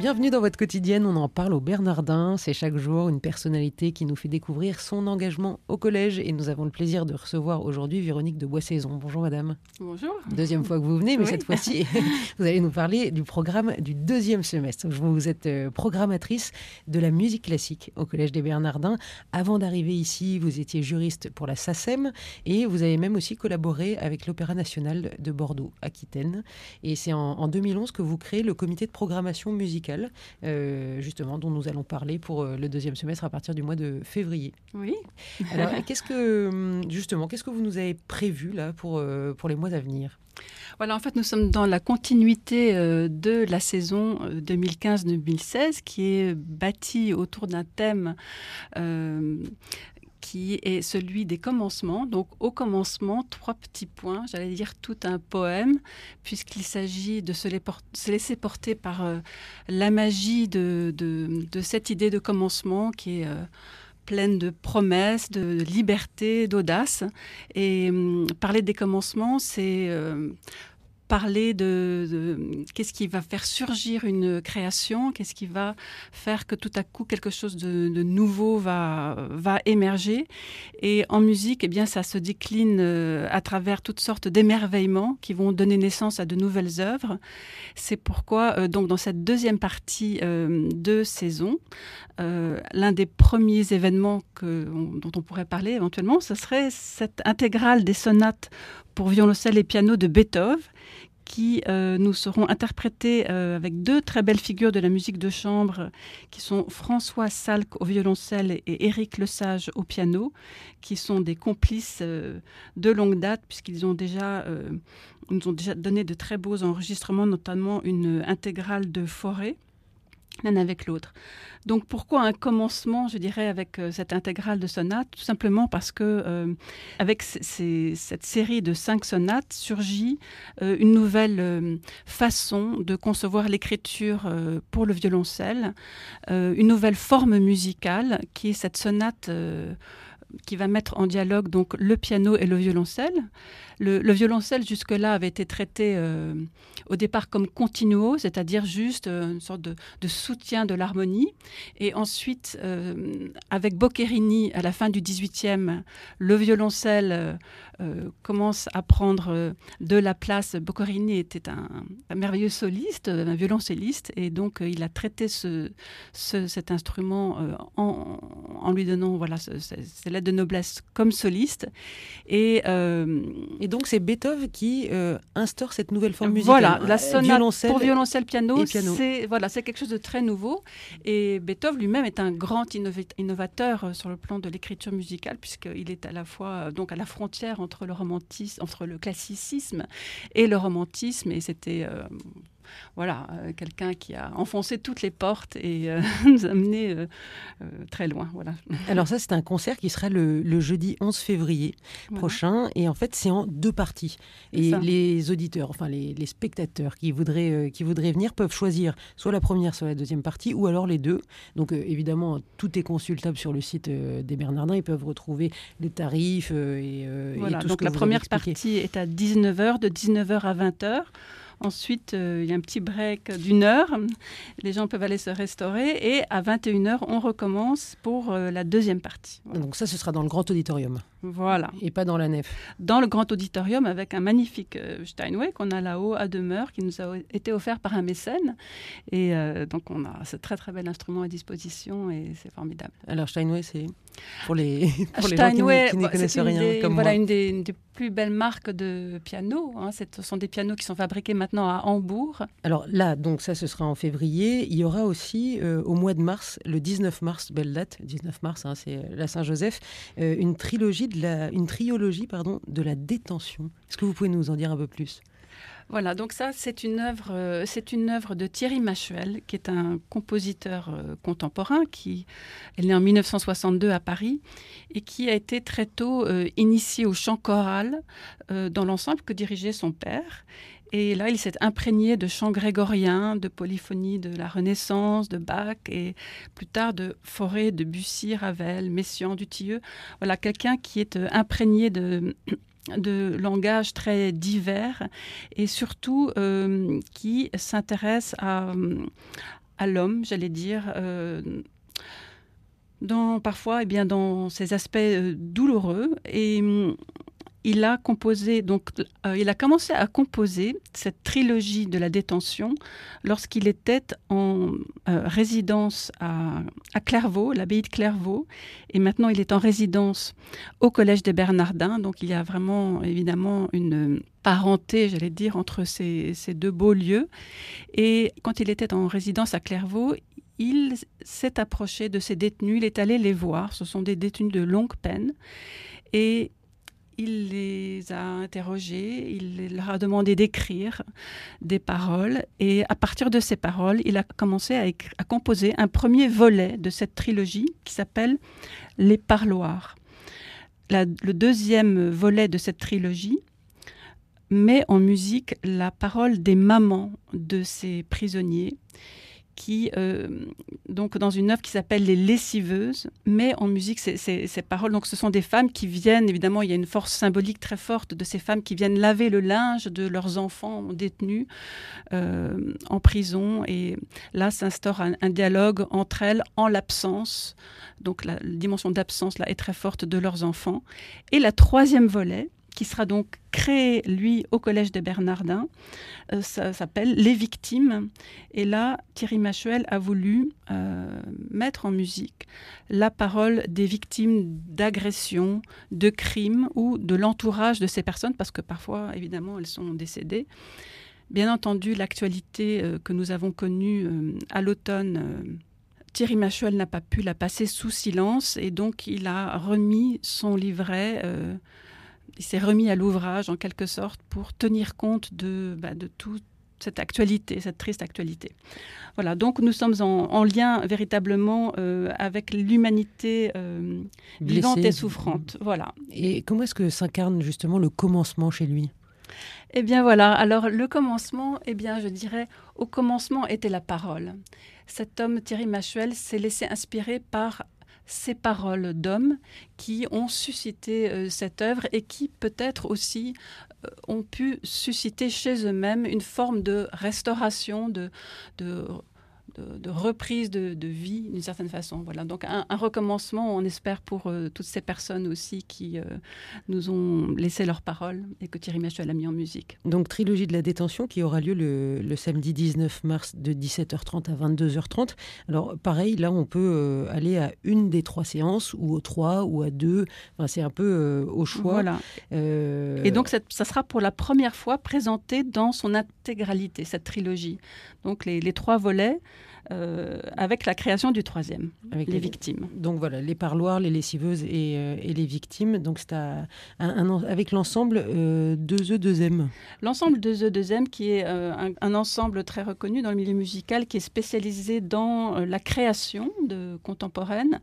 Bienvenue dans votre quotidienne, on en parle au Bernardin. C'est chaque jour une personnalité qui nous fait découvrir son engagement au collège et nous avons le plaisir de recevoir aujourd'hui Véronique de Boissaison. Bonjour madame. Bonjour. Deuxième fois que vous venez, mais cette fois-ci, vous allez nous parler du programme du deuxième semestre. Vous êtes euh, programmatrice de la musique classique au collège des Bernardins. Avant d'arriver ici, vous étiez juriste pour la SACEM et vous avez même aussi collaboré avec l'Opéra national de Bordeaux-Aquitaine. Et c'est en, en 2011 que vous créez le comité de programmation musicale euh, justement, dont nous allons parler pour euh, le deuxième semestre à partir du mois de février. Oui. Alors, qu'est-ce que, hum, justement, qu'est-ce que vous nous avez prévu là pour, euh, pour les mois à venir? Voilà, en fait, nous sommes dans la continuité de la saison 2015-2016 qui est bâtie autour d'un thème qui est celui des commencements. Donc au commencement, trois petits points, j'allais dire tout un poème, puisqu'il s'agit de se, laisser porter par euh, la magie de, cette idée de commencement qui est... Euh, pleine de promesses, de liberté, d'audace. Et hum, parler des commencements, c'est euh, parler de, qu'est-ce qui va faire surgir une création, qu'est-ce qui va faire que tout à coup quelque chose de, nouveau va, va émerger. Et en musique, eh bien, ça se décline euh, à travers toutes sortes d'émerveillements qui vont donner naissance à de nouvelles œuvres. C'est pourquoi, euh, donc, dans cette deuxième partie euh, de saison, l'un des premiers événements dont on pourrait parler éventuellement, ce serait cette intégrale des sonates pour violoncelle et piano de Beethoven, qui euh, nous seront interprétés euh, avec deux très belles figures de la musique de chambre, qui sont François Salk au violoncelle et Éric Lesage au piano, qui sont des complices euh, de longue date, puisqu'ils nous ont déjà donné de très beaux enregistrements, notamment une intégrale de Forêt l'un avec l'autre. Donc pourquoi un commencement, je dirais, avec euh, cette intégrale de sonates? Tout simplement parce que euh, avec cette série de cinq sonates surgit euh, une nouvelle façon de concevoir l'écriture pour le violoncelle, une nouvelle forme musicale qui est cette sonate qui va mettre en dialogue donc le piano et le violoncelle. Le, violoncelle jusque-là avait été traité euh, au départ comme continuo, c'est-à-dire juste euh, une sorte de, soutien de l'harmonie. Et ensuite, euh, avec Boccherini à la fin du XVIIIe, le violoncelle commence à prendre de la place. Boccherini était un, merveilleux soliste, un violoncelliste, et donc il a traité ce, cet instrument en, lui donnant voilà, de noblesse comme soliste. Et, euh, et donc c'est Beethoven qui euh, instaure cette nouvelle forme musicale. Voilà, la sonate pour violoncelle, piano, piano. c'est voilà, c'est quelque chose de très nouveau. Et Beethoven lui-même est un grand innovateur euh, sur le plan de l'écriture musicale puisqu'il est à la fois donc à la frontière entre le romantisme, entre le classicisme et le romantisme. Et c'était voilà, euh, quelqu'un qui a enfoncé toutes les portes et euh, nous a amené euh, très loin. Voilà. Alors ça, c'est un concert qui sera le, jeudi 11 février prochain et en fait, c'est en deux parties. Et les auditeurs, enfin les, spectateurs qui voudraient, qui voudraient venir peuvent choisir soit la première, soit la deuxième partie ou alors les deux. Donc évidemment, tout est consultable sur le site des Bernardins. Ils peuvent retrouver les tarifs et, voilà, tout donc ce que la vous première partie est à 19h, de 19h à 20h. Ensuite, euh, il y a un petit break d'une heure. Les gens peuvent aller se restaurer. Et à 21h, on recommence pour euh, la deuxième partie. Donc ça, ce sera dans le grand auditorium. Voilà. Et pas dans la nef. Dans le grand auditorium avec un magnifique euh, Steinway qu'on a là-haut à demeure qui nous a été offert par un mécène. Et donc on a ce très très bel instrument à disposition et c'est formidable. Alors Steinway, c'est pour les, pour les gens qui, ne connaissent rien comme voilà, moi. une des, une des plus belles marques de pianos. Hein. Ce sont des pianos qui sont fabriqués maintenant à Hambourg. Alors là, donc ça, ce sera en février. Il y aura aussi euh, au mois de mars, le 19 mars, belle date, 19 mars, hein, c'est la Saint-Joseph, euh, une trilogie une triologie pardon, de la détention. Est-ce que vous pouvez nous en dire un peu plus? Voilà, donc ça, c'est une œuvre, euh, c'est une œuvre de Thierry Machuel, qui est un compositeur euh, contemporain, qui est né en 1962 à Paris et qui a été très tôt euh, initié au chant choral dans l'ensemble que dirigeait son père. Et là, il s'est imprégné de chants grégoriens, de polyphonie de la Renaissance, de Bach et plus tard de Forêt, de Bussy, Ravel, Messiaen, Dutilleux. Voilà, quelqu'un qui est euh, imprégné de de langage très divers et surtout euh, qui s'intéresse à, l'homme, j'allais dire, euh, dans, parfois eh bien, dans ses aspects douloureux. Et il a composé, donc, euh, il a commencé à composer cette trilogie de la détention lorsqu'il était en euh, résidence à, Clairvaux, l'abbaye de Clairvaux, et maintenant il est en résidence au Collège des Bernardins. Donc il y a vraiment évidemment une parenté, j'allais dire, entre ces, ces deux beaux lieux. Et quand il était en résidence à Clairvaux, il s'est approché de ces détenus, il est allé les voir. Ce sont des détenus de longue peine. Et il les a interrogés, il leur a demandé d'écrire des paroles et à partir de ces paroles, il a commencé à, composer un premier volet de cette trilogie qui s'appelle Les parloirs. le deuxième volet de cette trilogie met en musique la parole des mamans de ces prisonniers qui, euh, donc dans une œuvre qui s'appelle Les Lessiveuses, met en musique ces, paroles. Donc ce sont des femmes qui viennent, évidemment, il y a une force symbolique très forte de ces femmes qui viennent laver le linge de leurs enfants détenus euh, en prison. Et là s'instaure un, dialogue entre elles en l'absence. Donc la dimension d'absence là est très forte de leurs enfants. Et la troisième volet, qui sera donc créé, lui, au Collège des Bernardins. Euh, ça s'appelle Les Victimes. Et là, Thierry Machuel a voulu euh, mettre en musique la parole des victimes d'agressions, de crimes ou de l'entourage de ces personnes, parce que parfois, évidemment, elles sont décédées. Bien entendu, l'actualité euh, que nous avons connue à l'automne Thierry Machuel n'a pas pu la passer sous silence et donc il a remis son livret il s'est remis à l'ouvrage en quelque sorte pour tenir compte de, bah, de toute cette actualité, cette triste actualité. Voilà, donc nous sommes en, lien véritablement euh, avec l'humanité euh, vivante et souffrante. Voilà. Et comment est-ce que s'incarne justement le commencement chez lui? Eh bien voilà, alors le commencement, eh bien je dirais, au commencement était la parole. Cet homme, Thierry Machuel, s'est laissé inspirer par ces paroles d'hommes qui ont suscité euh, cette œuvre et qui peut-être aussi euh, ont pu susciter chez eux-mêmes une forme de restauration, de, de de, reprise de, vie d'une certaine façon. Voilà, donc un, recommencement, on espère pour euh, toutes ces personnes aussi qui euh, nous ont laissé leur parole et que Thierry Machuel a mis en musique. Donc trilogie de la détention qui aura lieu le, samedi 19 mars de 17h30 à 22h30. Alors pareil, là on peut euh, aller à une des trois séances ou aux trois ou à deux. Enfin, c'est un peu au choix. Voilà. Et donc ça sera pour la première fois présenté dans son intégralité, cette trilogie. Donc les, les trois volets. Euh, avec la création du troisième, avec les, victimes. Donc voilà, les parloirs, les lessiveuses et, euh, les victimes. Donc c'est un, avec l'ensemble euh, 2E, 2M. L'ensemble 2E, 2M qui est euh, un, ensemble très reconnu dans le milieu musical qui est spécialisé dans la création de contemporaine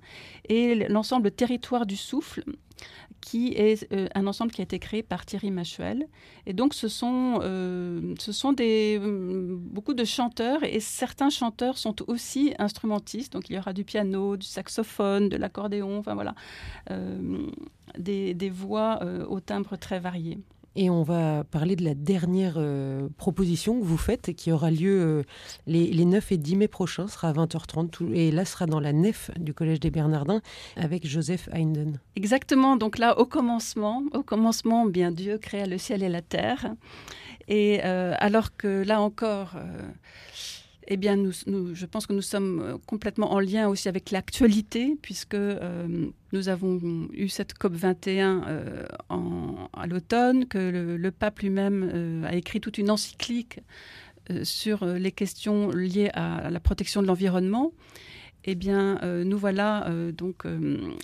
et l'ensemble Territoire du souffle qui est euh, un ensemble qui a été créé par Thierry Machuel. Et donc, ce sont, euh, ce sont des, euh, beaucoup de chanteurs, et certains chanteurs sont aussi instrumentistes. Donc, il y aura du piano, du saxophone, de l'accordéon, enfin voilà, des, des, voix au timbre très varié. Et on va parler de la dernière euh, proposition que vous faites, qui aura lieu euh, les, 9 et 10 mai prochains, sera à 20h30, et là sera dans la nef du Collège des Bernardins avec Joseph Heinden. Exactement, donc là au commencement, au commencement, bien Dieu créa le ciel et la terre. Et euh, alors que là encore, eh bien, nous, je pense que nous sommes complètement en lien aussi avec l'actualité, puisque nous avons eu cette COP 21 euh, l'automne, que le, pape lui-même a écrit toute une encyclique sur les questions liées à, la protection de l'environnement. Eh bien, nous voilà donc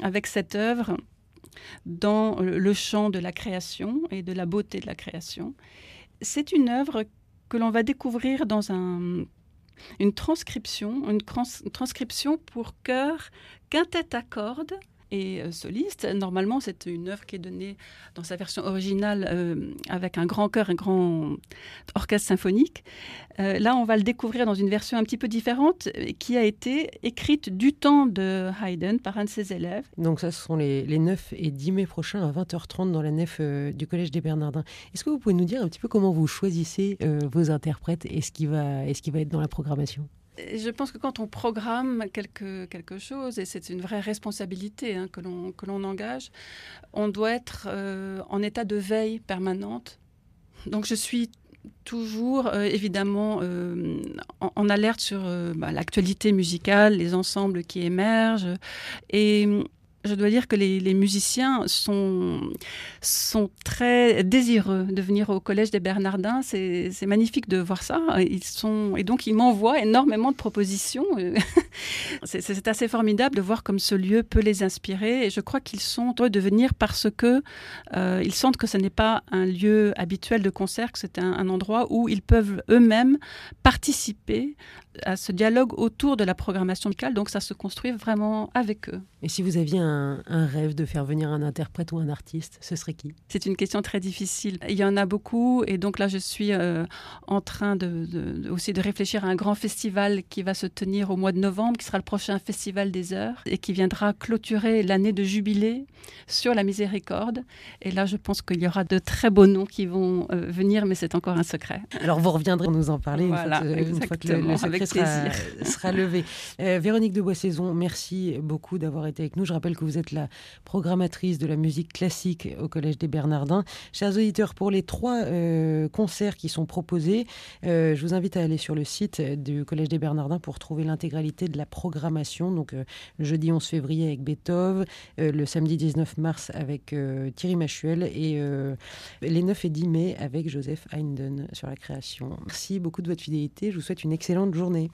avec cette œuvre dans le champ de la création et de la beauté de la création. C'est une œuvre que l'on va découvrir dans un une transcription, une, transcription pour chœur, quintette à cordes et soliste. Normalement, c'est une œuvre qui est donnée dans sa version originale avec un grand chœur, un grand orchestre symphonique. là, on va le découvrir dans une version un petit peu différente qui a été écrite du temps de Haydn par un de ses élèves. Donc ça, ce sont les, les 9 et 10 mai prochains à 20h30 dans la nef du Collège des Bernardins. Est-ce que vous pouvez nous dire un petit peu comment vous choisissez vos interprètes et ce qui va être dans la programmation? Je pense que quand on programme quelque, quelque chose, et c'est une vraie responsabilité hein, que l'on engage, on doit être euh, en état de veille permanente. Donc je suis toujours euh, évidemment euh, en, alerte sur bah, l'actualité musicale, les ensembles qui émergent. Et je dois dire que les, musiciens sont, sont très désireux de venir au Collège des Bernardins. C'est magnifique de voir ça. Ils sont, et donc, ils m'envoient énormément de propositions. C'est assez formidable de voir comme ce lieu peut les inspirer. Et je crois qu'ils sont heureux de venir parce que euh, ils sentent que ce n'est pas un lieu habituel de concert, que c'est un, endroit où ils peuvent eux-mêmes participer à ce dialogue autour de la programmation musicale. Donc, ça se construit vraiment avec eux. Et si vous aviez un, rêve de faire venir un interprète ou un artiste, ce serait qui? C'est une question très difficile. Il y en a beaucoup. Et donc là, je suis euh, en train de, aussi de réfléchir à un grand festival qui va se tenir au mois de novembre, qui sera le prochain Festival des Heures, et qui viendra clôturer l'année de jubilé sur la miséricorde. Et là, je pense qu'il y aura de très beaux noms qui vont euh, venir, mais c'est encore un secret. Alors, vous reviendrez nous en parler une, fois, que, le, secret sera, sera, levé. Euh, Véronique de Boissaison, merci beaucoup d'avoir été avec nous. Je rappelle que vous êtes la programmatrice de la musique classique au Collège des Bernardins. Chers auditeurs, pour les trois euh, concerts qui sont proposés, je vous invite à aller sur le site du Collège des Bernardins pour trouver l'intégralité de la programmation. Donc, le jeudi 11 février avec Beethoven, le samedi 19 mars avec Thierry Machuel et les 9 et 10 mai avec Joseph Heinden sur la création. Merci beaucoup de votre fidélité. Je vous souhaite une excellente journée.